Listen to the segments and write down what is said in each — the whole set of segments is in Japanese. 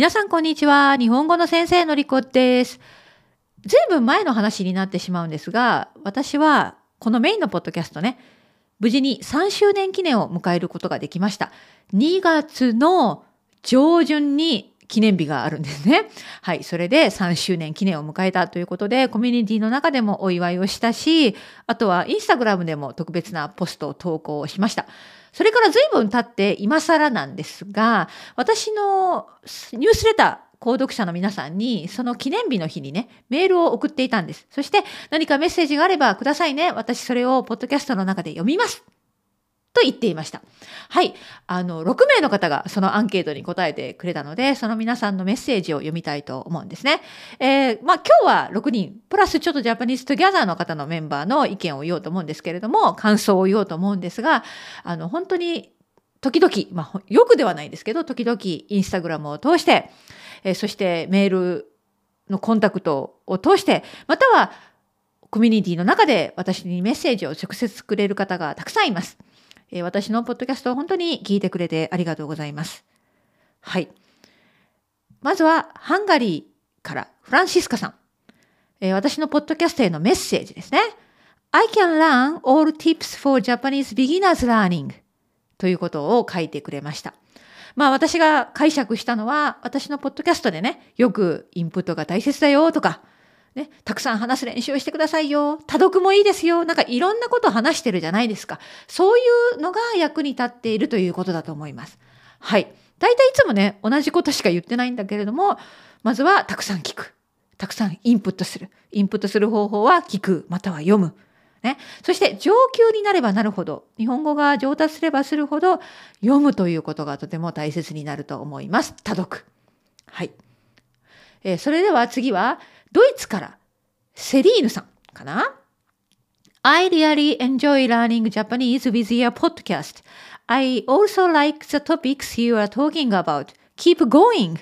皆さんこんにちは。日本語の先生のりこです。ずいぶん前の話になってしまうんですが、私はこのメインのポッドキャストね、無事に3周年記念を迎えることができました。2月の上旬に記念日があるんですね。はい。それで3周年記念を迎えたということで、コミュニティの中でもお祝いをしたし、あとはインスタグラムでも特別なポストを投稿しました。それから随分経って今更なんですが、私のニュースレター、購読者の皆さんに、その記念日の日にね、メールを送っていたんです。そして、何かメッセージがあればくださいね。私それをポッドキャストの中で読みます。と言っていました。はい。あの、6名の方がそのアンケートに答えてくれたので、その皆さんのメッセージを読みたいと思うんですね。えー、まあ今日は6人、プラスちょっと Japanese Together の方のメンバーの意見を言おうと思うんですけれども、感想を言おうと思うんですが、あの、本当に時々、まあよくではないですけど、時々インスタグラムを通して、えー、そしてメールのコンタクトを通して、またはコミュニティの中で私にメッセージを直接くれる方がたくさんいます。え、私のポッドキャストを本当に聞いてくれてありがとうございます。はい。まずは、ハンガリーからフランシスカさん。え、私のポッドキャストへのメッセージですね。I can learn all tips for Japanese beginners learning ということを書いてくれました。まあ私が解釈したのは、私のポッドキャストでね、よくインプットが大切だよとか、ね、たくさん話す練習をしてくださいよ。多読もいいですよ。なんかいろんなことを話してるじゃないですか。そういうのが役に立っているということだと思います。はい。大体いつもね、同じことしか言ってないんだけれども、まずはたくさん聞く。たくさんインプットする。インプットする方法は聞く、または読む。ね。そして上級になればなるほど、日本語が上達すればするほど、読むということがとても大切になると思います。多読。はい。えー、それでは次は、ドイツからセリーヌさんかな？I really enjoy learning Japanese with your podcast. I also like the topics you are talking about. Keep going!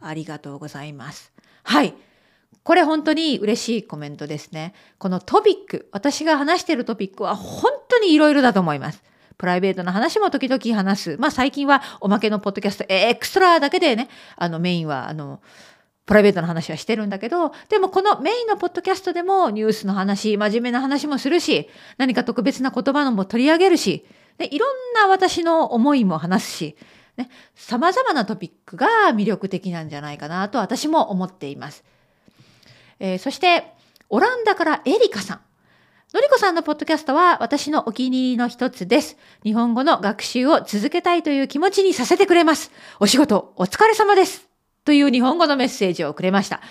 ありがとうございます。はい。これ本当に嬉しいコメントですね。このトピック、私が話しているトピックは本当にいろいろだと思います。プライベートな話も時々話す。まあ最近はおまけのポッドキャストエクストラだけでね、あのメインはあのプライベートな話はしてるんだけど、でもこのメインのポッドキャストでもニュースの話、真面目な話もするし、何か特別な言葉のも取り上げるし、ね、いろんな私の思いも話すし、ね、様々なトピックが魅力的なんじゃないかなと私も思っています。えー、そして、オランダからエリカさん。のりこさんのポッドキャストは私のお気に入りの一つです。日本語の学習を続けたいという気持ちにさせてくれます。お仕事お疲れ様です。という日本語のメッセージをくれました。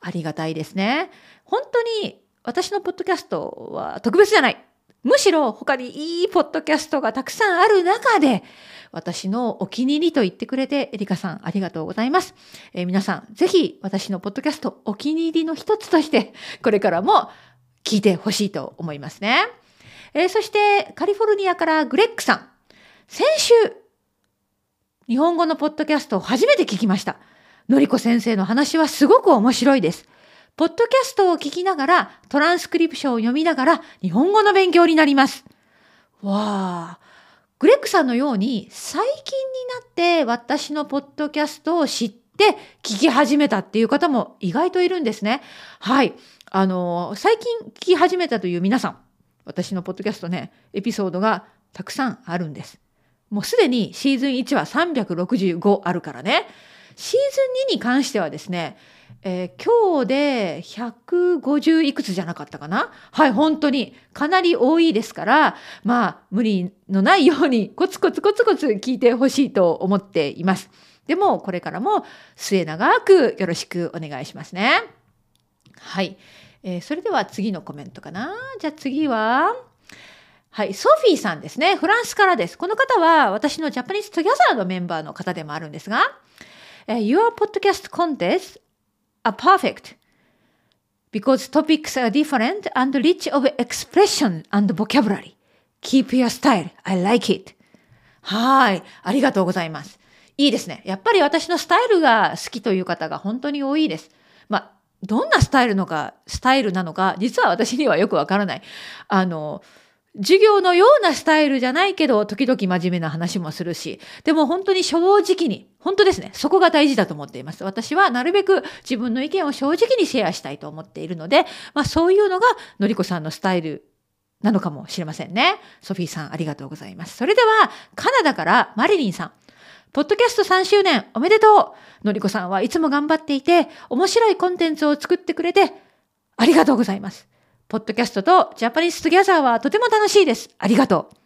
ありがたいですね。本当に私のポッドキャストは特別じゃない。むしろ他にいいポッドキャストがたくさんある中で、私のお気に入りと言ってくれて、エリカさんありがとうございます。えー、皆さん、ぜひ私のポッドキャストお気に入りの一つとして、これからも聞いてほしいと思いますね。えー、そして、カリフォルニアからグレッグさん。先週、日本語のポッドキャストを初めて聞きました。のりこ先生の話はすごく面白いです。ポッドキャストを聞きながら、トランスクリプションを読みながら、日本語の勉強になります。わあ。グレッグさんのように、最近になって私のポッドキャストを知って聞き始めたっていう方も意外といるんですね。はい。あの、最近聞き始めたという皆さん、私のポッドキャストね、エピソードがたくさんあるんです。もうすでにシーズン1は365あるからね。に関してはですね、えー、今日で150いくつじゃなかったかな？はい、本当にかなり多いですから、まあ、無理のないようにコツコツコツコツ聞いてほしいと思っています。でも、これからも末永くよろしくお願いしますね。はい。えー、それでは次のコメントかな？じゃあ次は、はい、ソフィーさんですね。フランスからです。この方は私の Japanese Together のメンバーの方でもあるんですが、your podcast contests are perfect because topics are different and rich of expression and vocabulary. Keep your style. I like it. はい。ありがとうございます。いいですね。やっぱり私のスタイルが好きという方が本当に多いです。まあ、どんなスタイルのか、スタイルなのか、実は私にはよくわからない。あの、授業のようなスタイルじゃないけど、時々真面目な話もするし、でも本当に正直に、本当ですね、そこが大事だと思っています。私はなるべく自分の意見を正直にシェアしたいと思っているので、まあそういうのがのりこさんのスタイルなのかもしれませんね。ソフィーさん、ありがとうございます。それでは、カナダからマリリンさん。ポッドキャスト3周年おめでとうのりこさんはいつも頑張っていて、面白いコンテンツを作ってくれて、ありがとうございます。ポッドキャストと Japanese Together はとても楽しいです。ありがとう。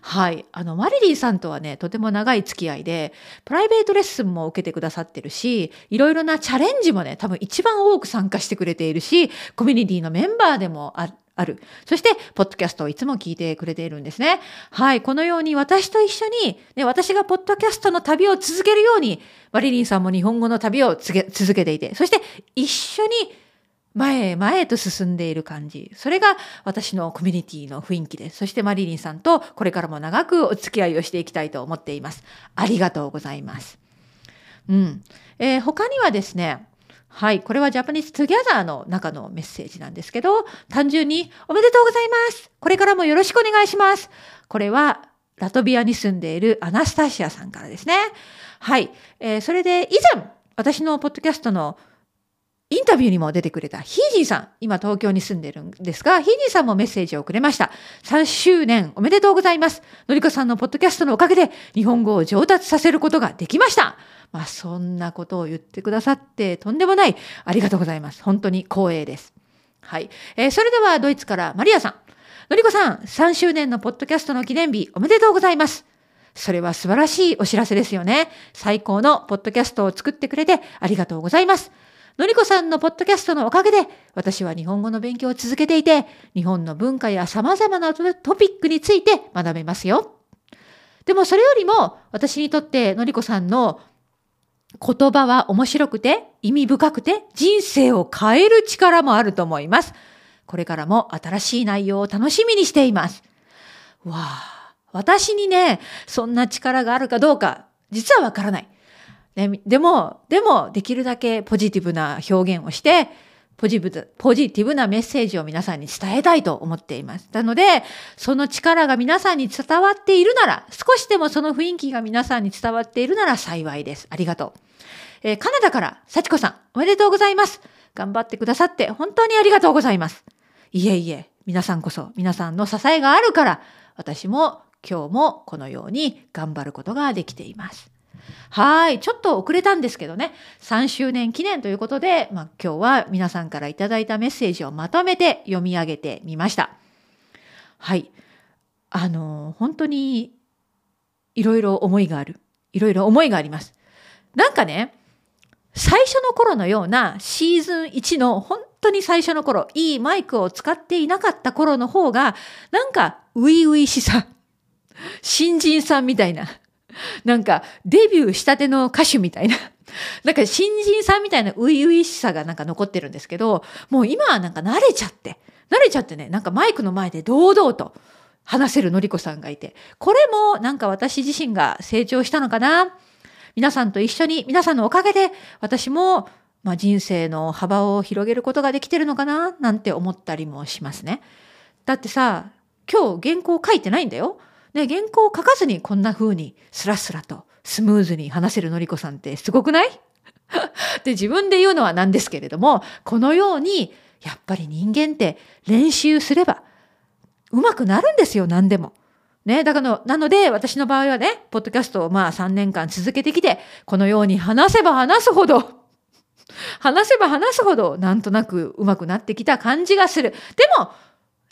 はい。あの、マリリンさんとはね、とても長い付き合いで、プライベートレッスンも受けてくださってるし、いろいろなチャレンジもね、多分一番多く参加してくれているし、コミュニティのメンバーでもあある。そして、ポッドキャストをいつも聞いてくれているんですね。はい。このように私と一緒に、ね、私がポッドキャストの旅を続けるように、マリリンさんも日本語の旅を続けていて、そして一緒に前へ前へと進んでいる感じ。それが私のコミュニティの雰囲気です。そしてマリリンさんとこれからも長くお付き合いをしていきたいと思っています。ありがとうございます。うん。えー、他にはですね、はい。これは Japanese Together の中のメッセージなんですけど、単純におめでとうございます。これからもよろしくお願いします。これはラトビアに住んでいるアナスタシアさんからですね。はい。えー、それで以前、私のポッドキャストのインタビューにも出てくれたヒージーさん、今東京に住んでるんですが、ヒージーさんもメッセージをくれました。3周年おめでとうございます。のりこさんのポッドキャストのおかげで日本語を上達させることができました。まあ、そんなことを言ってくださってとんでもない。ありがとうございます。本当に光栄です。はい。えー、それではドイツからマリアさん。のりこさん、3周年のポッドキャストの記念日おめでとうございます。それは素晴らしいお知らせですよね。最高のポッドキャストを作ってくれてありがとうございます。のりこさんのポッドキャストのおかげで、私は日本語の勉強を続けていて、日本の文化や様々なトピックについて学べますよ。でもそれよりも、私にとってのりこさんの言葉は面白くて意味深くて人生を変える力もあると思います。これからも新しい内容を楽しみにしています。わあ、私にね、そんな力があるかどうか、実はわからない。ね、でも、でも、できるだけポジティブな表現をして、ポジポジティブなメッセージを皆さんに伝えたいと思っています。なので、その力が皆さんに伝わっているなら、少しでもその雰囲気が皆さんに伝わっているなら幸いです。ありがとう。えー、カナダから、幸子さん、おめでとうございます。頑張ってくださって本当にありがとうございます。いえいえ、皆さんこそ、皆さんの支えがあるから、私も今日もこのように頑張ることができています。はい。ちょっと遅れたんですけどね、3周年記念ということで、まあ、今日は皆さんからいただいたメッセージをまとめて読み上げてみました。はい。あの、本当にいろいろ思いがある。いろいろ思いがあります。なんかね、最初の頃のようなシーズン1の本当に最初の頃、いいマイクを使っていなかった頃の方が、なんか初々しさ、新人さんみたいななんかデビューしたての歌手みたいな。なんか新人さんみたいな初々しさがなんか残ってるんですけど、もう今はなんか慣れちゃって、慣れちゃってね、なんかマイクの前で堂々と話せるのりこさんがいて、これもなんか私自身が成長したのかな？皆さんと一緒に、皆さんのおかげで私もまあ、人生の幅を広げることができてるのかな？なんて思ったりもしますね。だってさ、今日原稿書いてないんだよ。ね、原稿を書かずにこんな風にスラスラとスムーズに話せるのりこさんってすごくない？で自分で言うのはなんですけれどもこのようにやっぱり人間って練習すればうまくなるんですよ何でも。ね、だからなので私の場合はねポッドキャストをまあ3年間続けてきてこのように話せば話すほど 話せば話すほどなんとなくうまくなってきた感じがする。でも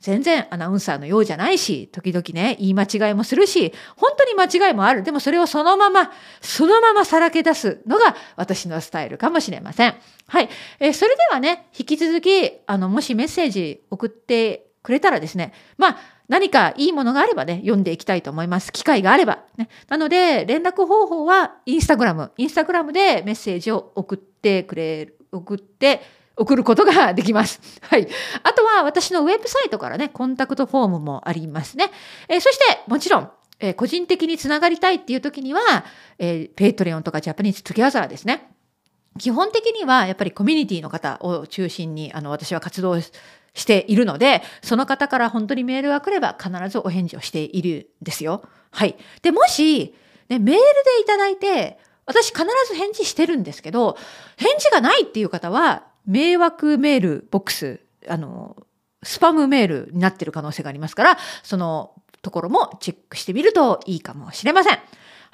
全然アナウンサーのようじゃないし、時々ね、言い間違いもするし、本当に間違いもある。でもそれをそのまま、そのままさらけ出すのが私のスタイルかもしれません。はい。えー、それではね、引き続き、あの、もしメッセージ送ってくれたらですね、まあ、何かいいものがあればね、読んでいきたいと思います。機会があれば。ね、なので、連絡方法はインスタグラム。インスタグラムでメッセージを送ってくれる、送って、送ることができます。はい。あとは私のウェブサイトからね、コンタクトフォームもありますね。えー、そして、もちろん、えー、個人的につながりたいっていう時には、えー、 Patreon とか Japanese Together ですね。基本的にはやっぱりコミュニティの方を中心にあの私は活動しているので、その方から本当にメールが来れば必ずお返事をしているんですよ。はい。で、もし、ね、メールでいただいて、私必ず返事してるんですけど、返事がないっていう方は、迷惑メールボックス、あの、スパムメールになってる可能性がありますから、そのところもチェックしてみるといいかもしれません。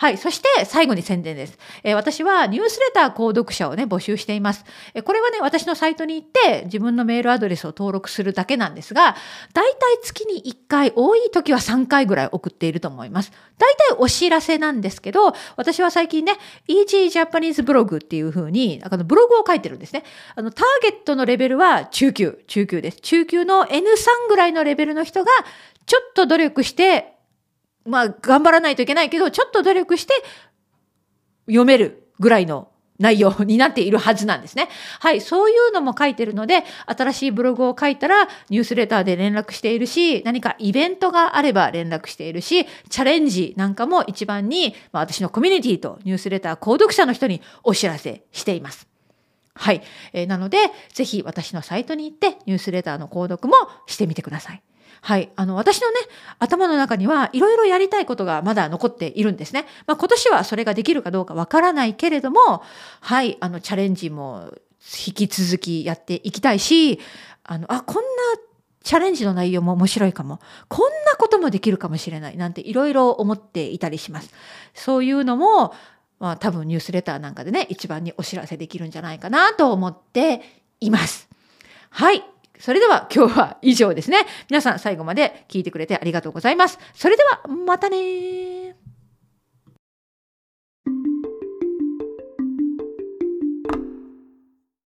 はい。そして最後に宣伝です。えー、私はニュースレター購読者をね、募集しています。えー、これはね、私のサイトに行って自分のメールアドレスを登録するだけなんですが、だいたい月に1回、多い時は3回ぐらい送っていると思います。だいたいお知らせなんですけど、私は最近ね、Easy Japanese ブログっていう風に、あのブログを書いてるんですね。あの、ターゲットのレベルは中級、中級です。中級の N3 ぐらいのレベルの人が、ちょっと努力してまあ、頑張らないといけないけど、ちょっと努力して読めるぐらいの内容になっているはずなんですね。はい。そういうのも書いてるので、新しいブログを書いたらニュースレターで連絡しているし、何かイベントがあれば連絡しているし、チャレンジなんかも一番に、まあ、私のコミュニティとニュースレター購読者の人にお知らせしています。はい。えー、なので、ぜひ私のサイトに行ってニュースレターの購読もしてみてください。はい。あの、私のね、頭の中にはいろいろやりたいことがまだ残っているんですね。まあ、今年はそれができるかどうかわからないけれども、はい。あの、チャレンジも引き続きやっていきたいし、あの、あ、こんなチャレンジの内容も面白いかも。こんなこともできるかもしれないなんていろいろ思っていたりします。そういうのも、まあ多分ニュースレターなんかでね、一番にお知らせできるんじゃないかなと思っています。はい。それでは今日は以上ですね。皆さん最後まで聞いてくれてありがとうございます。それではまたね